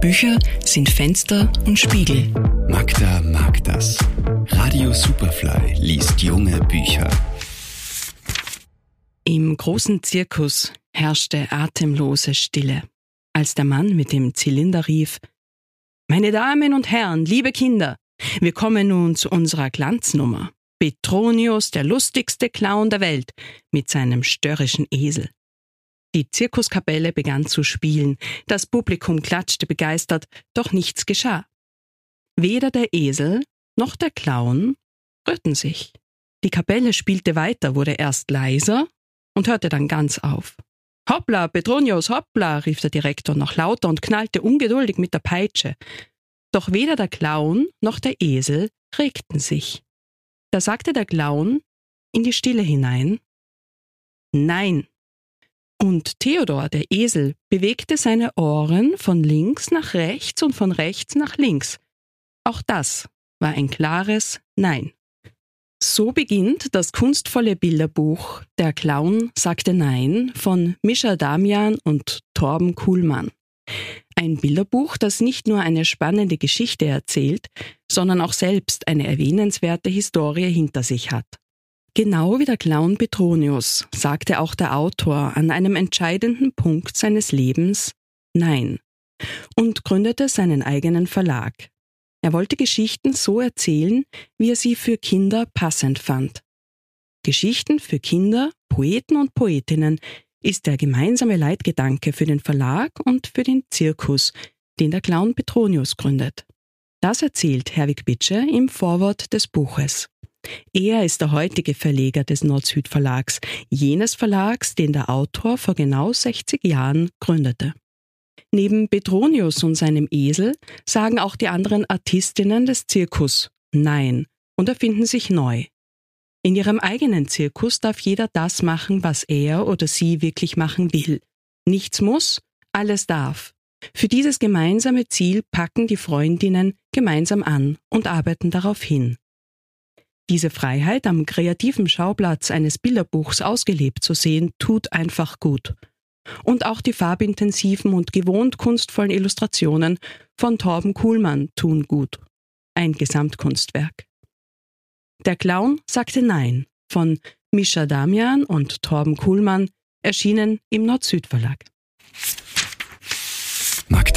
Bücher sind Fenster und Spiegel. Magda mag das. Radio Superfly liest junge Bücher. Im großen Zirkus herrschte atemlose Stille, als der Mann mit dem Zylinder rief Meine Damen und Herren, liebe Kinder, wir kommen nun zu unserer Glanznummer. Petronius, der lustigste Clown der Welt, mit seinem störrischen Esel. Die Zirkuskapelle begann zu spielen, das Publikum klatschte begeistert, doch nichts geschah. Weder der Esel noch der Clown rührten sich. Die Kapelle spielte weiter, wurde erst leiser und hörte dann ganz auf. Hoppla, Petronius, hoppla, rief der Direktor noch lauter und knallte ungeduldig mit der Peitsche. Doch weder der Clown noch der Esel regten sich. Da sagte der Clown in die Stille hinein Nein. Und Theodor, der Esel, bewegte seine Ohren von links nach rechts und von rechts nach links. Auch das war ein klares Nein. So beginnt das kunstvolle Bilderbuch Der Clown sagte Nein von Mischa Damian und Torben Kuhlmann. Ein Bilderbuch, das nicht nur eine spannende Geschichte erzählt, sondern auch selbst eine erwähnenswerte Historie hinter sich hat. Genau wie der Clown Petronius sagte auch der Autor an einem entscheidenden Punkt seines Lebens Nein und gründete seinen eigenen Verlag. Er wollte Geschichten so erzählen, wie er sie für Kinder passend fand. Geschichten für Kinder, Poeten und Poetinnen, ist der gemeinsame Leitgedanke für den Verlag und für den Zirkus, den der Clown Petronius gründet. Das erzählt Herwig Bitsche im Vorwort des Buches. Er ist der heutige Verleger des Nord-Süd Verlags, jenes Verlags, den der Autor vor genau 60 Jahren gründete. Neben Petronius und seinem Esel sagen auch die anderen Artistinnen des Zirkus Nein und erfinden sich neu. In ihrem eigenen Zirkus darf jeder das machen, was er oder sie wirklich machen will. Nichts muss, alles darf. Für dieses gemeinsame Ziel packen die Freundinnen gemeinsam an und arbeiten darauf hin. Diese Freiheit, am kreativen Schauplatz eines Bilderbuchs ausgelebt zu sehen, tut einfach gut. Und auch die farbintensiven und gewohnt kunstvollen Illustrationen von Torben Kuhlmann tun gut. Ein Gesamtkunstwerk. Der Clown sagte Nein von Mischa Damian und Torben Kuhlmann, erschienen im Nord-Süd-Verlag.